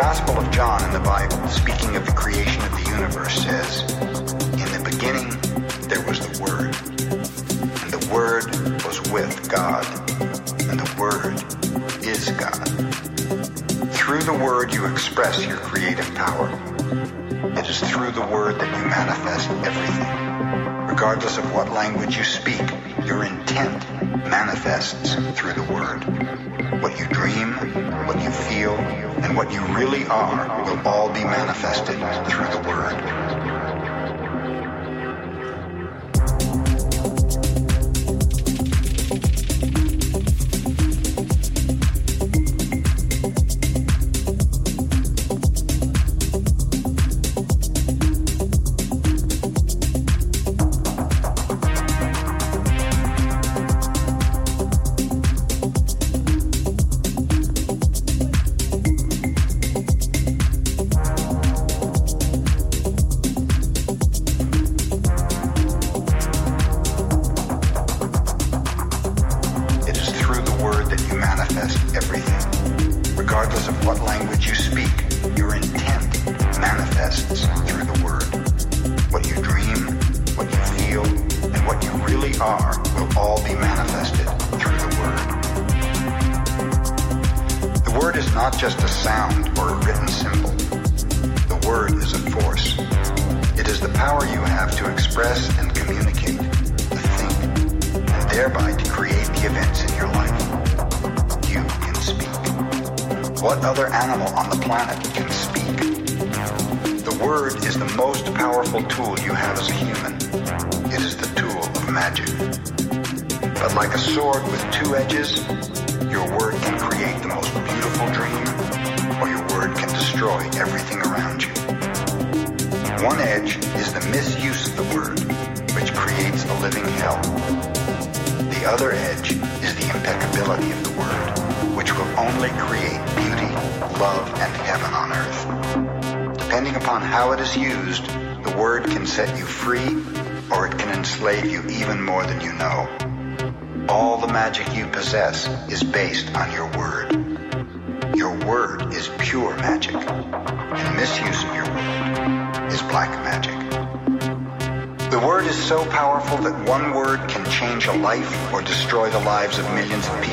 Gospel of John in the Bible, speaking of the creation of the universe, says, In the beginning there was the Word, and the Word was with God, and the Word is God. Through the Word you express your creative power. It is through the Word that you manifest everything. Regardless of what language you speak, your intent manifests through the Word what you dream, what you feel, and what you really are will all be manifested through the Word. life or destroy the lives of millions of people.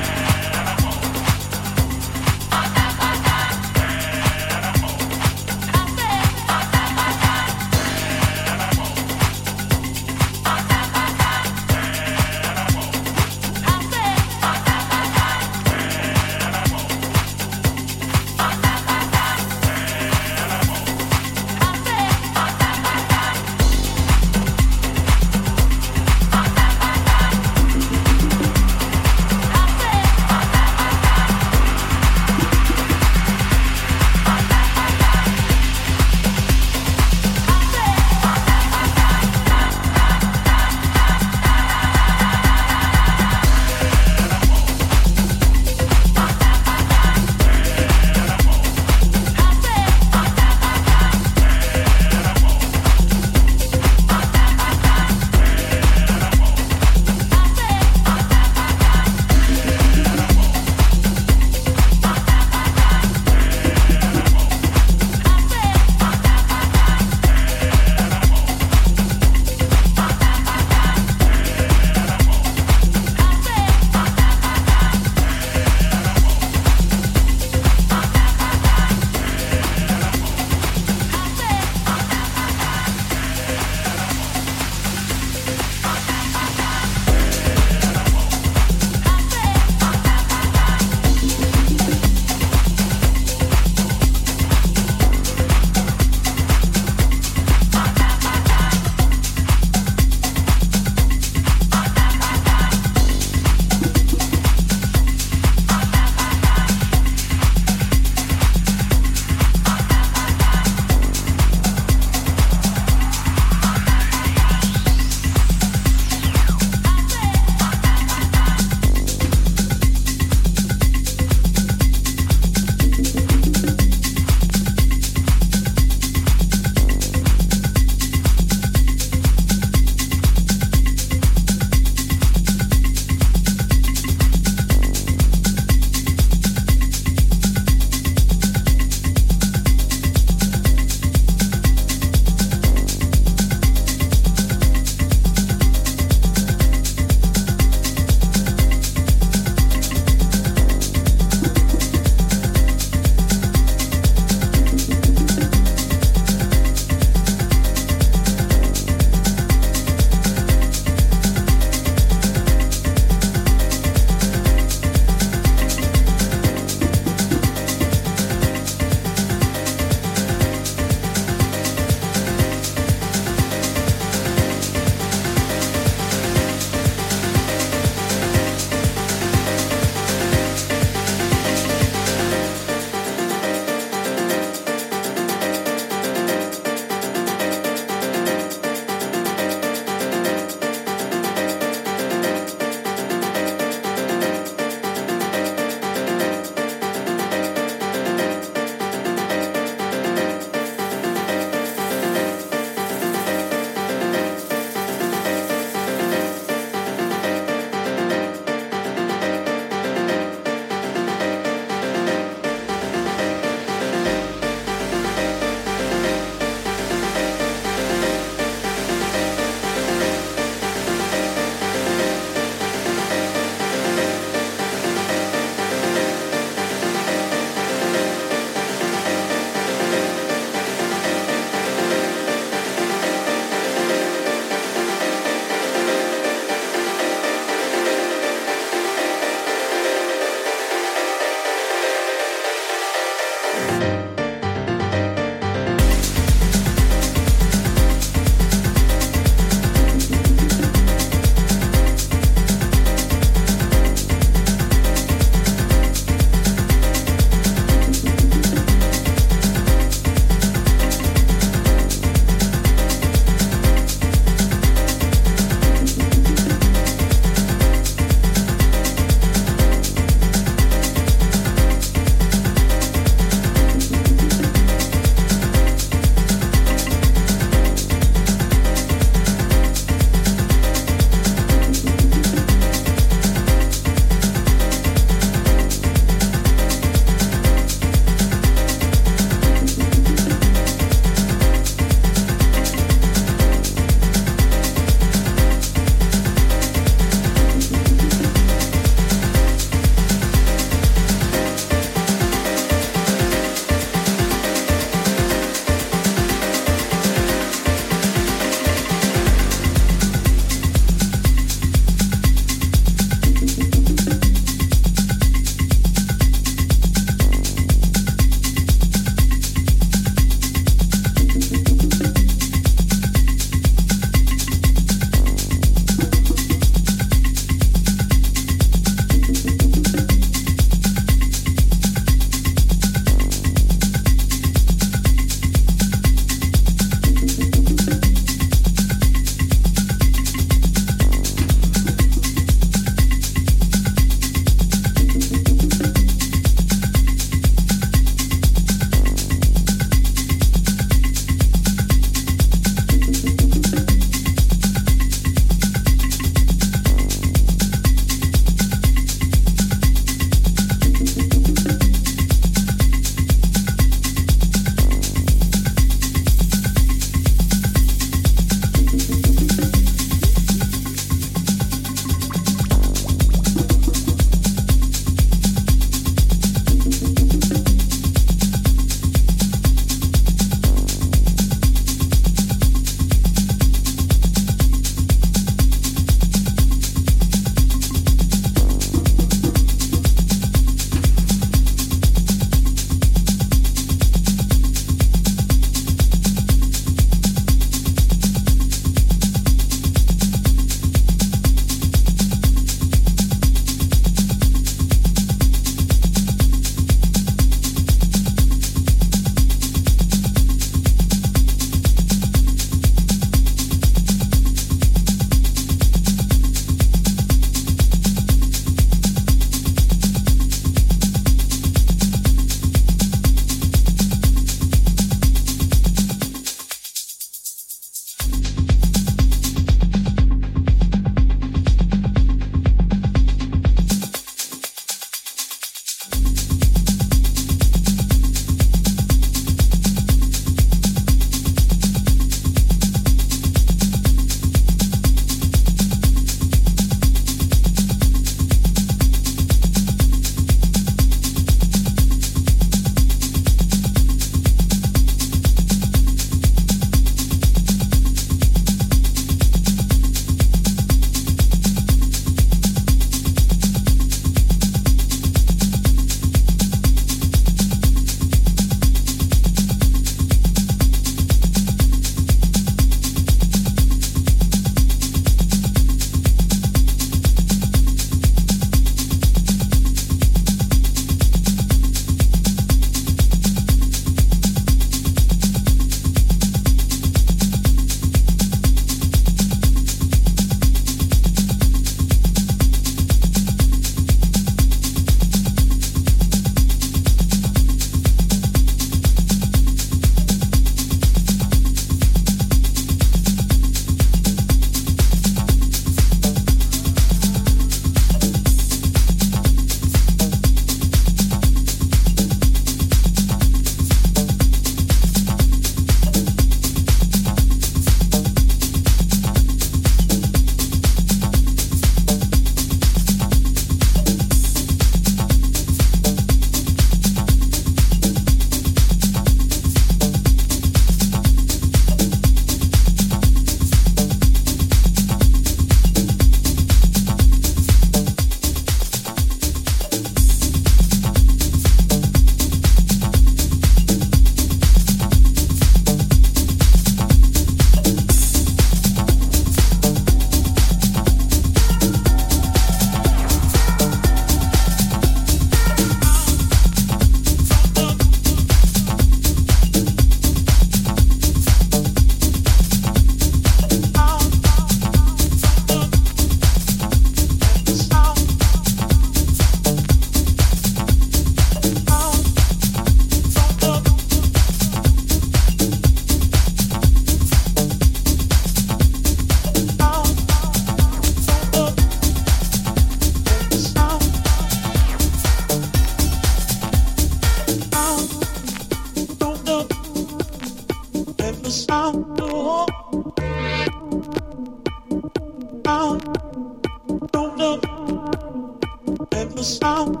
Thank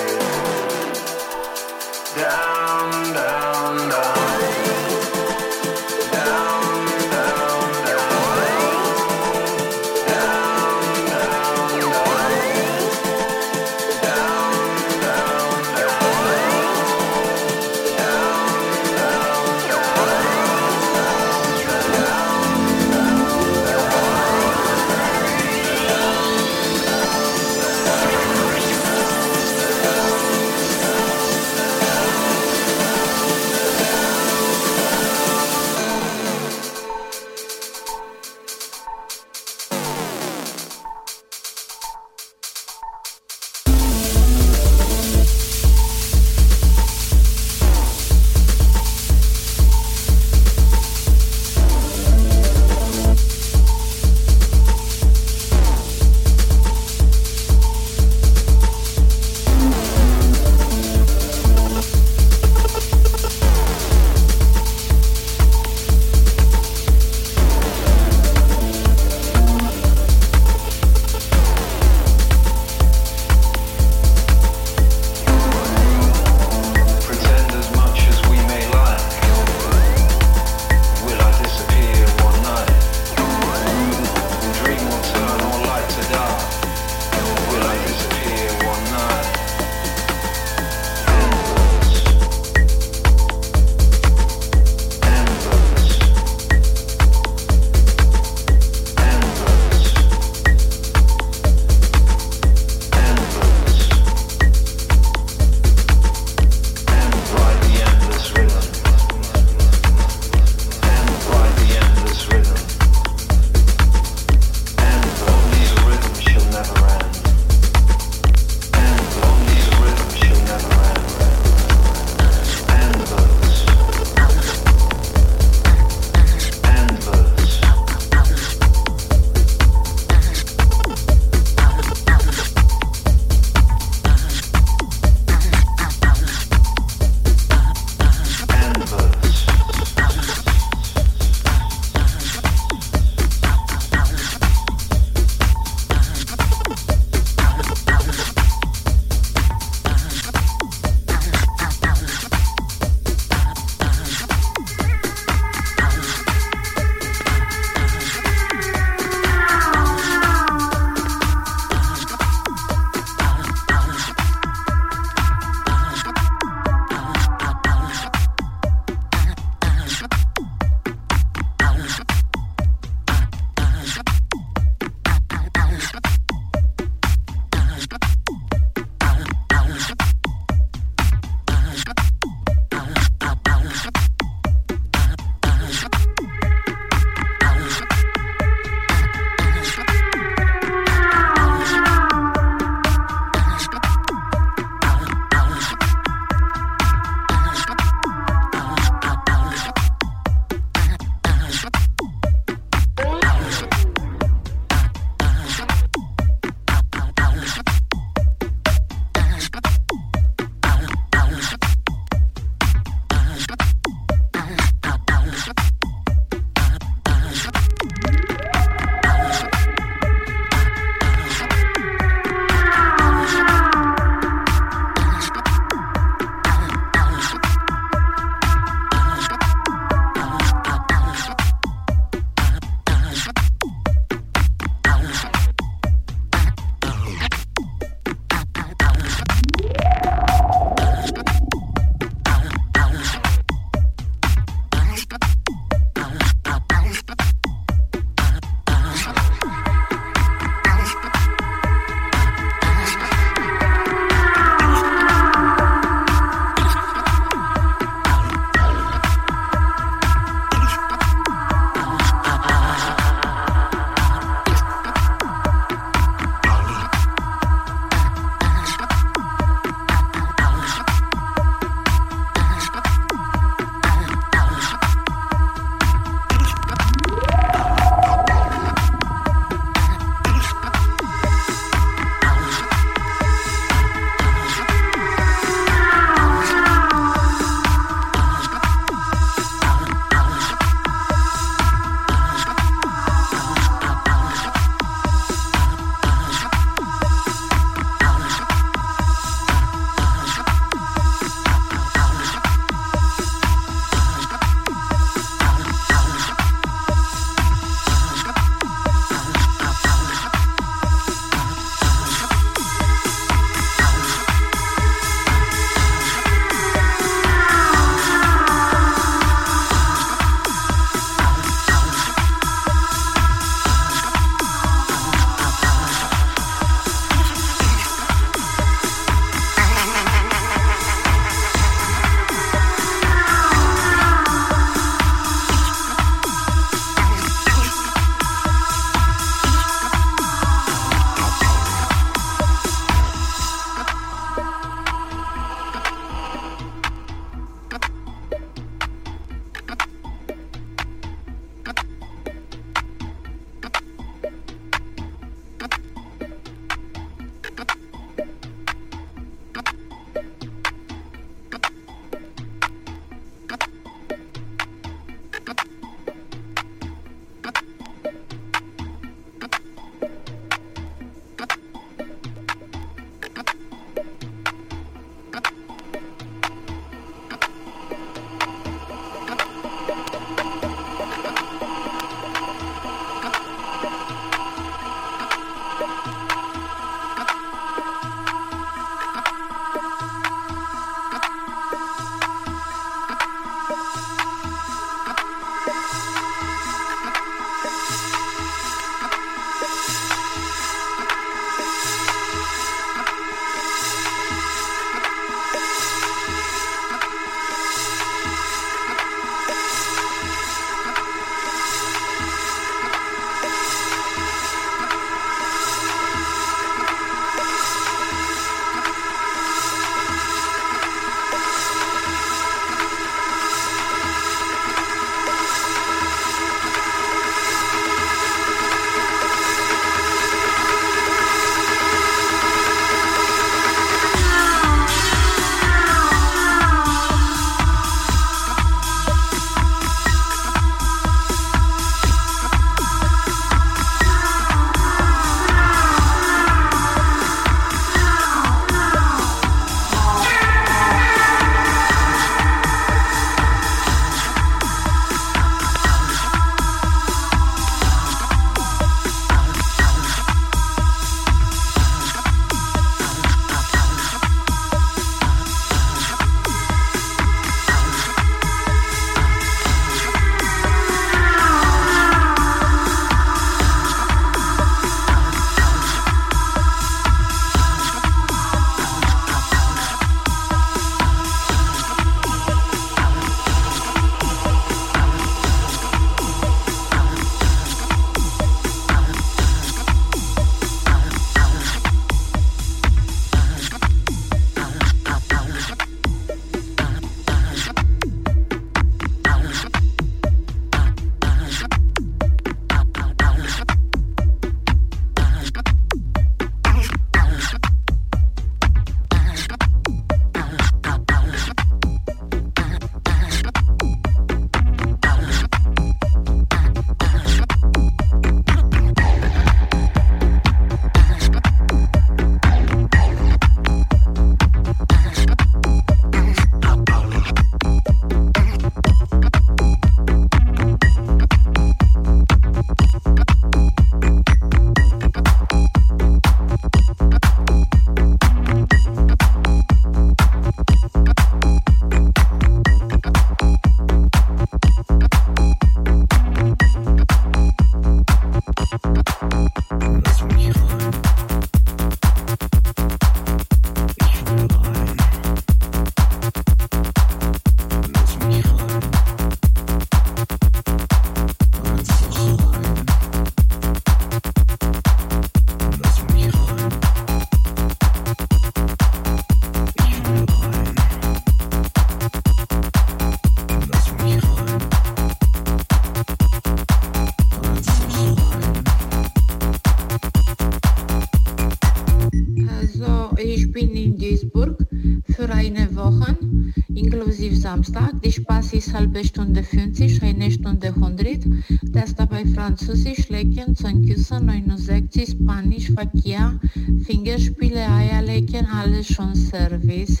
Samstag, die Spaß ist halbe Stunde 50, eine Stunde 100. Das dabei Französisch, Lecken, Zahnküssen, 69, Spanisch, Verkehr, Fingerspiele, Eierlecken, alles schon Service.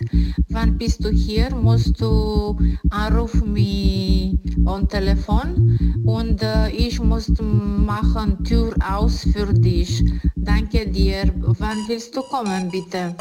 Wann bist du hier? Musst du anrufen mich am Telefon und äh, ich muss machen Tür aus für dich. Danke dir. Wann willst du kommen, bitte?